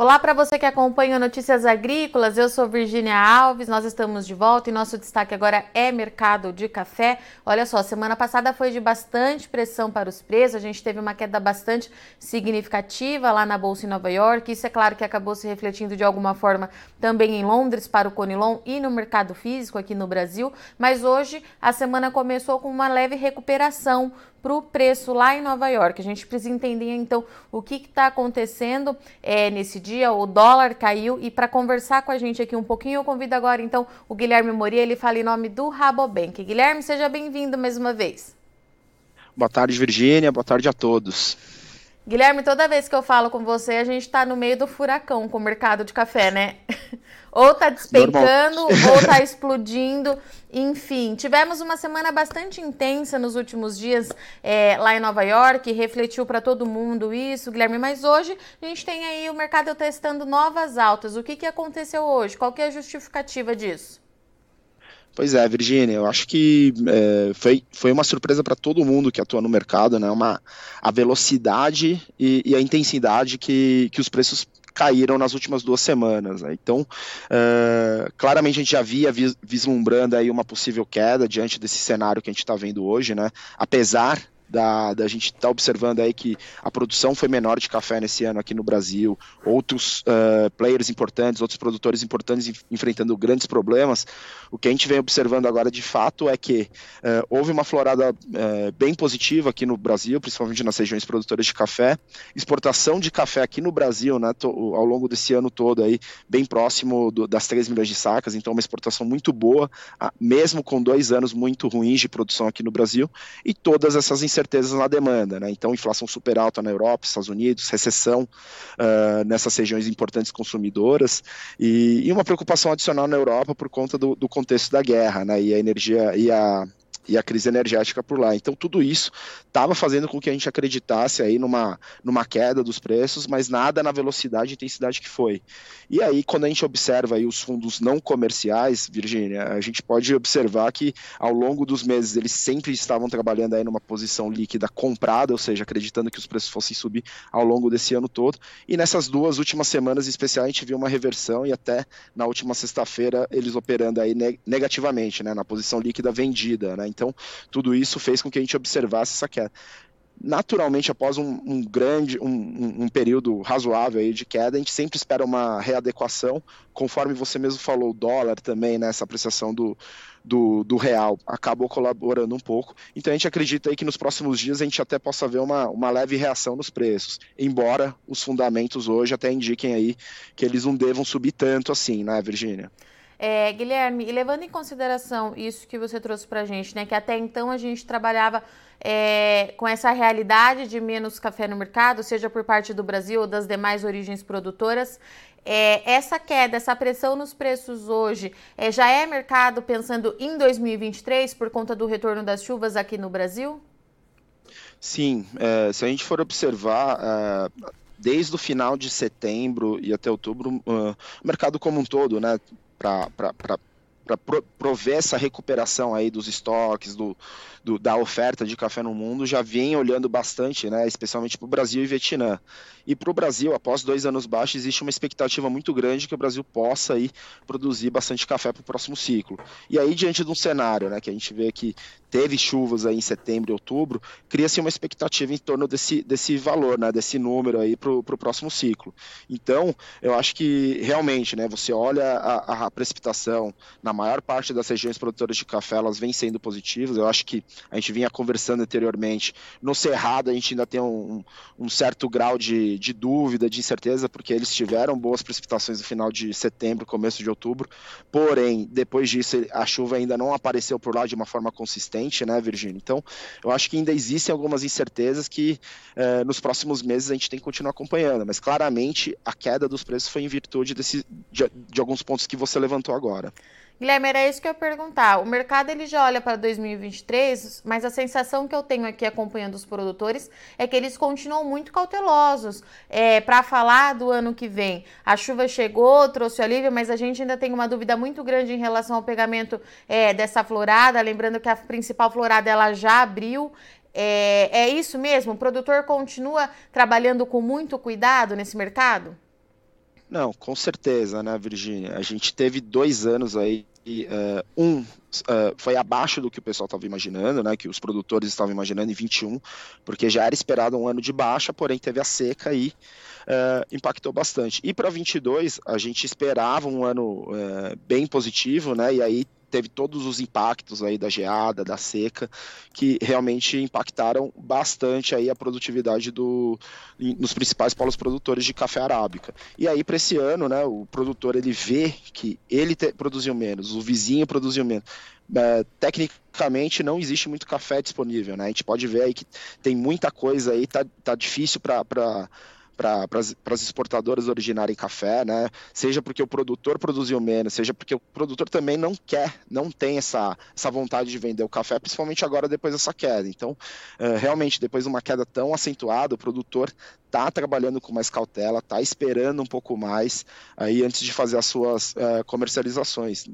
Olá para você que acompanha Notícias Agrícolas, eu sou Virginia Alves, nós estamos de volta e nosso destaque agora é mercado de café. Olha só, semana passada foi de bastante pressão para os preços, a gente teve uma queda bastante significativa lá na Bolsa em Nova York, isso é claro que acabou se refletindo de alguma forma também em Londres para o Conilon e no mercado físico aqui no Brasil, mas hoje a semana começou com uma leve recuperação para o preço lá em Nova York. A gente precisa entender então o que está acontecendo é, nesse dia. O dólar caiu e para conversar com a gente aqui um pouquinho, eu convido agora então o Guilherme Moria. Ele fala em nome do Rabobank. Guilherme, seja bem-vindo mais uma vez. Boa tarde, Virgínia. Boa tarde a todos. Guilherme, toda vez que eu falo com você, a gente está no meio do furacão com o mercado de café, né? ou tá despencando, ou tá explodindo. Enfim, tivemos uma semana bastante intensa nos últimos dias é, lá em Nova York, refletiu para todo mundo isso, Guilherme. Mas hoje a gente tem aí o mercado testando novas altas. O que, que aconteceu hoje? Qual que é a justificativa disso? Pois é, Virginia, eu acho que é, foi, foi uma surpresa para todo mundo que atua no mercado, né? Uma, a velocidade e, e, a intensidade que, que os preços caíram nas últimas duas semanas. Né? Então, uh, claramente a gente já via vislumbrando aí uma possível queda diante desse cenário que a gente está vendo hoje, né? Apesar da, da gente estar tá observando aí que a produção foi menor de café nesse ano aqui no Brasil, outros uh, players importantes, outros produtores importantes enfrentando grandes problemas, o que a gente vem observando agora de fato é que uh, houve uma florada uh, bem positiva aqui no Brasil, principalmente nas regiões produtoras de café, exportação de café aqui no Brasil, né, ao longo desse ano todo aí, bem próximo do, das 3 milhões de sacas, então uma exportação muito boa, mesmo com dois anos muito ruins de produção aqui no Brasil, e todas essas incertezas incertezas na demanda, né? Então, inflação super alta na Europa, Estados Unidos, recessão uh, nessas regiões importantes consumidoras e, e, uma preocupação adicional na Europa por conta do, do contexto da guerra, né? E a energia e a e a crise energética por lá. Então tudo isso estava fazendo com que a gente acreditasse aí numa, numa queda dos preços, mas nada na velocidade e intensidade que foi. E aí quando a gente observa aí os fundos não comerciais, Virgínia, a gente pode observar que ao longo dos meses eles sempre estavam trabalhando aí numa posição líquida comprada, ou seja, acreditando que os preços fossem subir ao longo desse ano todo. E nessas duas últimas semanas em especial a gente viu uma reversão e até na última sexta-feira eles operando aí negativamente, né, na posição líquida vendida, né? Então, tudo isso fez com que a gente observasse essa queda naturalmente, após um, um grande, um, um, período razoável aí de queda, a gente sempre espera uma readequação, conforme você mesmo falou, o dólar também, né, essa apreciação do, do, do, real acabou colaborando um pouco. Então a gente acredita aí que nos próximos dias a gente até possa ver uma, uma leve reação nos preços, embora os fundamentos hoje até indiquem aí que eles não devam subir tanto assim, né, Virgínia? É, Guilherme, e levando em consideração isso que você trouxe para a gente, né, que até então a gente trabalhava é, com essa realidade de menos café no mercado, seja por parte do Brasil ou das demais origens produtoras, é, essa queda, essa pressão nos preços hoje, é, já é mercado pensando em 2023 por conta do retorno das chuvas aqui no Brasil? Sim, é, se a gente for observar, é, desde o final de setembro e até outubro, uh, o mercado como um todo, né, para prover essa recuperação aí dos estoques, do, do, da oferta de café no mundo, já vem olhando bastante, né, especialmente para o Brasil e Vietnã. E para o Brasil, após dois anos baixos, existe uma expectativa muito grande que o Brasil possa aí produzir bastante café para o próximo ciclo. E aí, diante de um cenário né, que a gente vê que teve chuvas aí em setembro e outubro, cria-se uma expectativa em torno desse, desse valor, né, desse número aí para o próximo ciclo. Então, eu acho que realmente, né, você olha a, a precipitação na maior parte das regiões produtoras de café, elas vêm sendo positivas. Eu acho que a gente vinha conversando anteriormente. No Cerrado, a gente ainda tem um, um certo grau de, de dúvida, de incerteza, porque eles tiveram boas precipitações no final de setembro, começo de outubro. Porém, depois disso, a chuva ainda não apareceu por lá de uma forma consistente, né, Virgínia? Então, eu acho que ainda existem algumas incertezas que eh, nos próximos meses a gente tem que continuar acompanhando. Mas claramente a queda dos preços foi em virtude desse, de, de alguns pontos que você levantou agora. Guilherme, era isso que eu ia perguntar. O mercado ele já olha para 2023, mas a sensação que eu tenho aqui acompanhando os produtores é que eles continuam muito cautelosos é, para falar do ano que vem. A chuva chegou, trouxe alívio, mas a gente ainda tem uma dúvida muito grande em relação ao pegamento é, dessa florada. Lembrando que a principal florada ela já abriu. É, é isso mesmo? O produtor continua trabalhando com muito cuidado nesse mercado? Não, com certeza, né, Virgínia? A gente teve dois anos aí, uh, um uh, foi abaixo do que o pessoal estava imaginando, né, que os produtores estavam imaginando em 21, porque já era esperado um ano de baixa, porém teve a seca e uh, impactou bastante. E para 22, a gente esperava um ano bem positivo, né, e aí teve todos os impactos aí da geada, da seca, que realmente impactaram bastante aí a produtividade do, nos principais polos produtores de café arábica. E aí para esse ano, né, o produtor ele vê que ele te, produziu menos, o vizinho produziu menos. É, tecnicamente não existe muito café disponível, né? A gente pode ver aí que tem muita coisa aí, tá, tá difícil para para as exportadoras originarem café, né? Seja porque o produtor produziu menos, seja porque o produtor também não quer, não tem essa, essa vontade de vender o café, principalmente agora depois dessa queda. Então, uh, realmente, depois de uma queda tão acentuada, o produtor está trabalhando com mais cautela, está esperando um pouco mais aí antes de fazer as suas uh, comercializações.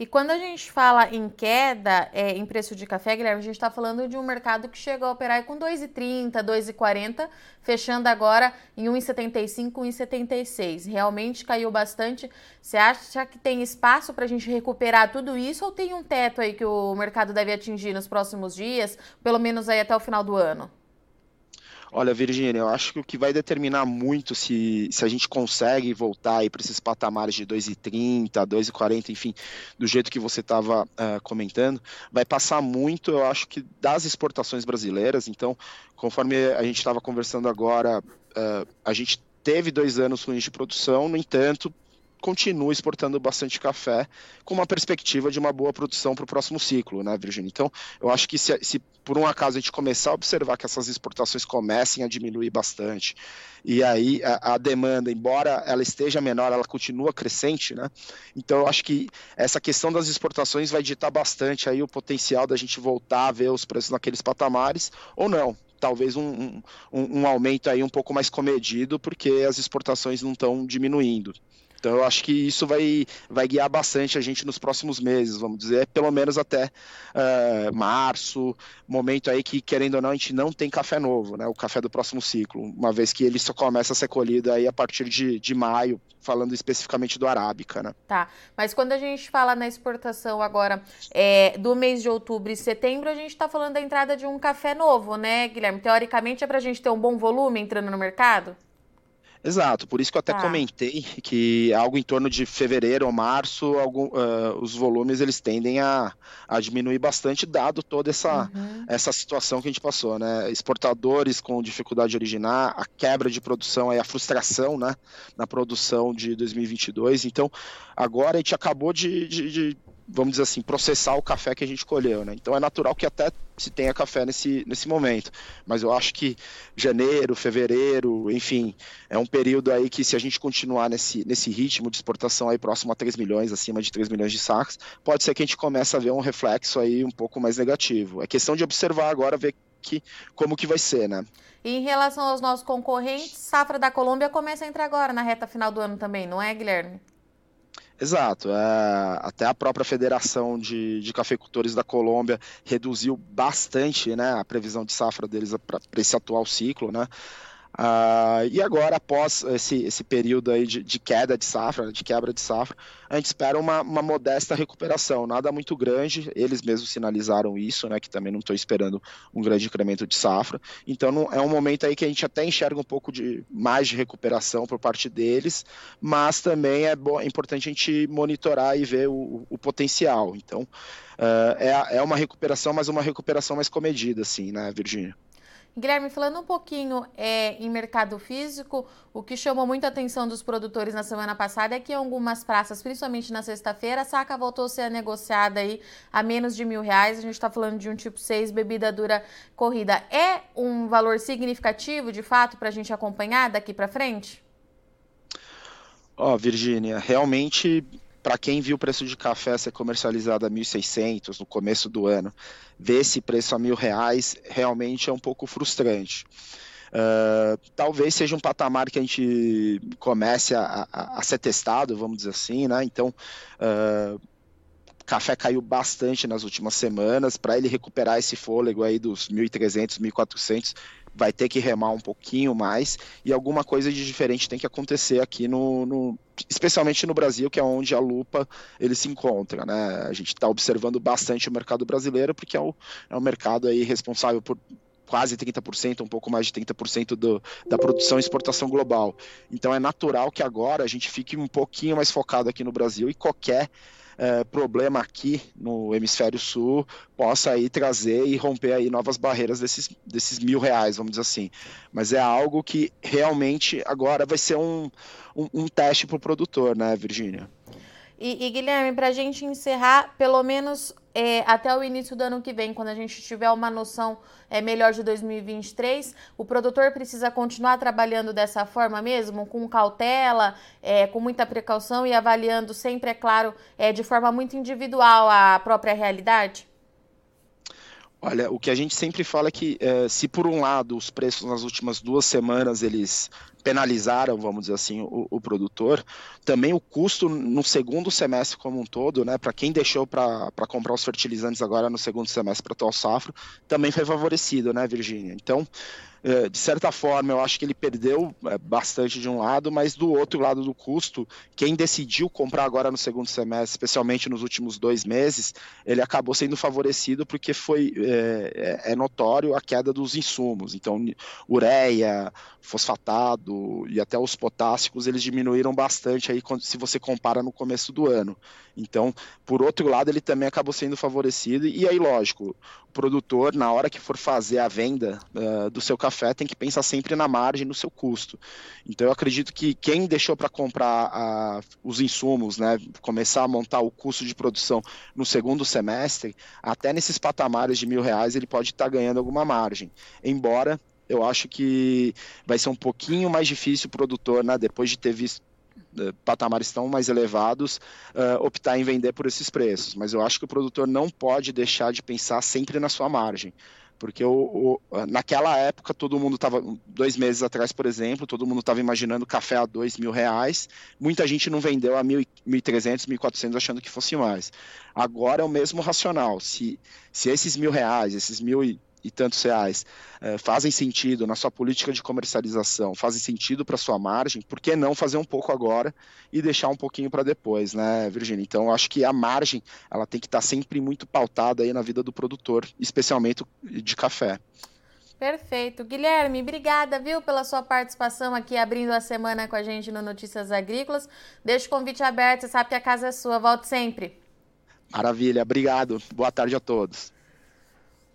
E quando a gente fala em queda é, em preço de café, Guilherme, a gente está falando de um mercado que chegou a operar com 2,30, 2,40, fechando agora em 1,75, 1,76. Realmente caiu bastante. Você acha que tem espaço para a gente recuperar tudo isso ou tem um teto aí que o mercado deve atingir nos próximos dias, pelo menos aí até o final do ano? Olha, Virgínia, eu acho que o que vai determinar muito se, se a gente consegue voltar para esses patamares de 2,30, 2,40, enfim, do jeito que você estava uh, eh, comentando, vai passar muito, eu acho que das exportações brasileiras. Então, conforme a gente estava conversando agora, uh, a gente teve dois anos ruins de produção, no entanto, continua exportando bastante café, com uma perspectiva de uma boa produção para o próximo ciclo, né, Virginia? Então, eu acho que se, se, por um acaso a gente começar a observar que essas exportações comecem a diminuir bastante, e aí a, a demanda, embora ela esteja menor, ela continua crescente, né? Então, eu acho que essa questão das exportações vai ditar bastante aí o potencial da gente voltar a ver os preços naqueles patamares, ou não, talvez um, um, um, aumento aí um pouco mais comedido, porque as exportações não estão diminuindo. Então eu acho que isso vai, vai guiar bastante a gente nos próximos meses, vamos dizer, pelo menos até uh, março, momento aí que, querendo ou não, a gente não tem café novo, né? O café do próximo ciclo, uma vez que ele só começa a ser colhido aí a partir de, de maio, falando especificamente do Arábica, né? Tá, mas quando a gente fala na exportação agora é, do mês de outubro e setembro, a gente está falando da entrada de um café novo, né, Guilherme? Teoricamente é para a gente ter um bom volume entrando no mercado? Exato, por isso que eu até tá. comentei que algo em torno de fevereiro ou março, algum, uh, os volumes eles tendem a, a diminuir bastante, dado toda essa, uhum. essa situação que a gente passou, né? Exportadores com dificuldade de originar, a quebra de produção, aí, a frustração né, na produção de 2022. Então, agora a gente acabou de, de, de vamos dizer assim, processar o café que a gente colheu, né? Então é natural que até se tenha café nesse, nesse momento. Mas eu acho que janeiro, fevereiro, enfim, é um período aí que se a gente continuar nesse, nesse ritmo de exportação aí próximo a 3 milhões, acima de 3 milhões de sacos, pode ser que a gente comece a ver um reflexo aí um pouco mais negativo. É questão de observar agora, ver que, como que vai ser, né? E em relação aos nossos concorrentes, safra da Colômbia começa a entrar agora na reta final do ano também, não é, Guilherme? Exato. É, até a própria Federação de, de Cafeicultores da Colômbia reduziu bastante né, a previsão de safra deles para esse atual ciclo. Né? Uh, e agora, após esse, esse período aí de, de, queda de safra, de quebra de safra, a gente espera uma, uma, modesta recuperação, nada muito grande. Eles mesmos sinalizaram isso, né? Que também não estou esperando um grande incremento de safra. Então não, é um momento aí que a gente até enxerga um pouco de mais de recuperação por parte deles, mas também é, bom, é importante a gente monitorar e ver o, o potencial. Então uh, é, é uma recuperação, mas uma recuperação mais comedida, assim, né, Virgínia? Guilherme, falando um pouquinho é, em mercado físico, o que chamou muita atenção dos produtores na semana passada é que em algumas praças, principalmente na sexta-feira, a saca voltou a ser negociada aí a menos de mil reais. A gente está falando de um tipo 6 bebida dura corrida. É um valor significativo, de fato, para a gente acompanhar daqui para frente? Ó, oh, Virgínia, realmente para quem viu o preço de café ser comercializado a 1.600 no começo do ano, ver esse preço a mil reais realmente é um pouco frustrante. Uh, talvez seja um patamar que a gente comece a, a, a ser testado, vamos dizer assim, né? Então, uh, café caiu bastante nas últimas semanas. Para ele recuperar esse fôlego aí dos 1.300, 1.400, vai ter que remar um pouquinho mais e alguma coisa de diferente tem que acontecer aqui no, no especialmente no Brasil, que é onde a lupa ele se encontra, né? A gente está observando bastante o mercado brasileiro porque é o, é o mercado aí responsável por quase 30%, um pouco mais de 30% do, da produção e exportação global. Então é natural que agora a gente fique um pouquinho mais focado aqui no Brasil e qualquer é, problema aqui no hemisfério sul possa aí trazer e romper aí novas barreiras desses, desses mil reais, vamos dizer assim. Mas é algo que realmente agora vai ser um, um, um teste para o produtor, né, Virgínia? E, e Guilherme, para a gente encerrar, pelo menos é, até o início do ano que vem, quando a gente tiver uma noção é, melhor de 2023, o produtor precisa continuar trabalhando dessa forma mesmo, com cautela, é, com muita precaução e avaliando sempre, é claro, é, de forma muito individual a própria realidade? Olha, o que a gente sempre fala é que é, se por um lado os preços nas últimas duas semanas eles penalizaram, vamos dizer assim, o, o produtor, também o custo no segundo semestre como um todo, né, para quem deixou para comprar os fertilizantes agora no segundo semestre para atual safra, também foi favorecido, né, Virgínia? Então, é, de certa forma, eu acho que ele perdeu é, bastante de um lado, mas do outro lado do custo, quem decidiu comprar agora no segundo semestre, especialmente nos últimos dois meses, ele acabou sendo favorecido porque foi é, é, é notório a queda dos insumos. Então, ureia, fosfatado e até os potássicos, eles diminuíram bastante aí se você compara no começo do ano. Então, por outro lado, ele também acabou sendo favorecido. E aí, lógico, o produtor, na hora que for fazer a venda uh, do seu café, tem que pensar sempre na margem, no seu custo. Então eu acredito que quem deixou para comprar os insumos, né, começar a montar o custo de produção no segundo semestre, até nesses patamares de mil reais ele pode estar tá ganhando alguma margem. Embora eu acho que vai ser um pouquinho mais difícil o produtor, né, depois de ter visto eh, patamares tão mais elevados, uh, optar em vender por esses preços. Mas eu acho que o produtor não pode deixar de pensar sempre na sua margem. Porque o, o, naquela época todo mundo estava, dois meses atrás, por exemplo, todo mundo estava imaginando café a dois mil reais. Muita gente não vendeu a mil, mil trezentos, mil quatrocentos achando que fosse mais. Agora é o mesmo racional. Se, se esses mil reais, esses mil e tantos reais é, fazem sentido na sua política de comercialização, fazem sentido para sua margem, por que não fazer um pouco agora e deixar um pouquinho para depois, né, Virginia? Então, acho que a margem ela tem que estar tá sempre muito pautada aí na vida do produtor, especialmente de café. Perfeito. Guilherme, obrigada, viu, pela sua participação aqui, abrindo a semana com a gente no Notícias Agrícolas. Deixa o convite aberto, você sabe que a casa é sua. Volte sempre. Maravilha, obrigado. Boa tarde a todos.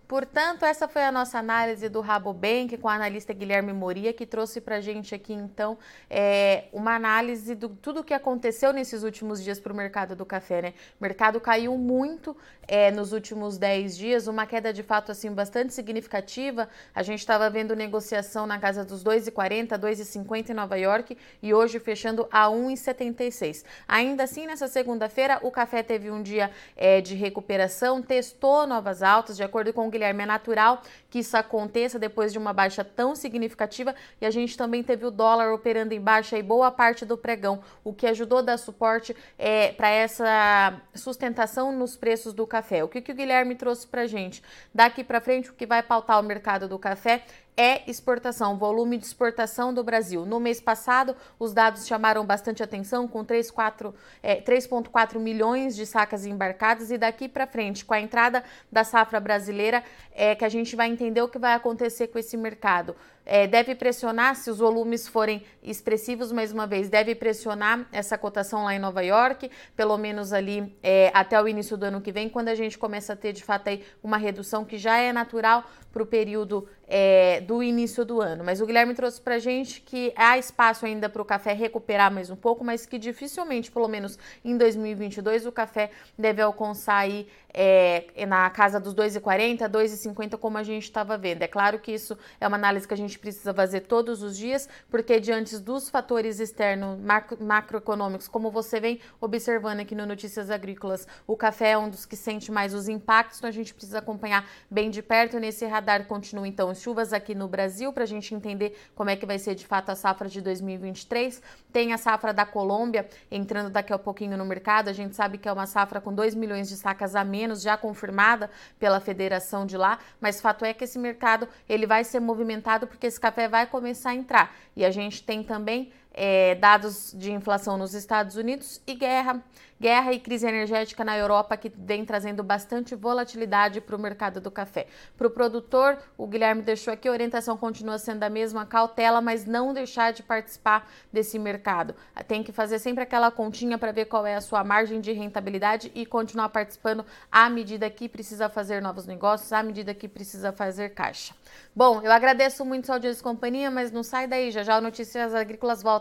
Portanto, essa foi a nossa análise do Rabobank com o analista Guilherme Moria, que trouxe para a gente aqui, então, é, uma análise de tudo o que aconteceu nesses últimos dias para o mercado do café. Né? O mercado caiu muito é, nos últimos 10 dias, uma queda de fato assim bastante significativa. A gente estava vendo negociação na casa dos 2,40, 2,50 em Nova York e hoje fechando a 1,76. Ainda assim, nessa segunda-feira, o café teve um dia é, de recuperação, testou novas altas, de acordo com o Guilherme, é natural que isso aconteça depois de uma baixa tão significativa e a gente também teve o dólar operando em baixa e boa parte do pregão, o que ajudou a dar suporte é, para essa sustentação nos preços do café. O que, que o Guilherme trouxe para gente? Daqui para frente, o que vai pautar o mercado do café é exportação, volume de exportação do Brasil. No mês passado, os dados chamaram bastante atenção, com 3,4 é, milhões de sacas embarcadas, e daqui para frente, com a entrada da safra brasileira, é que a gente vai entender o que vai acontecer com esse mercado é, deve pressionar, se os volumes forem expressivos, mais uma vez, deve pressionar essa cotação lá em Nova York, pelo menos ali é, até o início do ano que vem, quando a gente começa a ter de fato aí uma redução que já é natural para o período é, do início do ano. Mas o Guilherme trouxe para gente que há espaço ainda para o café recuperar mais um pouco, mas que dificilmente, pelo menos em 2022, o café deve alcançar aí é, na casa dos 2,40, 2,50, como a gente estava vendo. É claro que isso é uma análise que a gente gente precisa fazer todos os dias, porque diante dos fatores externos macro, macroeconômicos, como você vem observando aqui no Notícias Agrícolas, o café é um dos que sente mais os impactos, então a gente precisa acompanhar bem de perto. Nesse radar continua então chuvas aqui no Brasil para a gente entender como é que vai ser de fato a safra de 2023. Tem a safra da Colômbia entrando daqui a pouquinho no mercado. A gente sabe que é uma safra com 2 milhões de sacas a menos, já confirmada pela federação de lá, mas fato é que esse mercado ele vai ser movimentado porque esse café vai começar a entrar. E a gente tem também é, dados de inflação nos Estados Unidos e guerra, guerra e crise energética na Europa que vem trazendo bastante volatilidade para o mercado do café. Para o produtor, o Guilherme deixou aqui, a orientação continua sendo a mesma, cautela, mas não deixar de participar desse mercado. Tem que fazer sempre aquela continha para ver qual é a sua margem de rentabilidade e continuar participando à medida que precisa fazer novos negócios, à medida que precisa fazer caixa. Bom, eu agradeço muito a audiência e companhia, mas não sai daí, já já o Notícias Agrícolas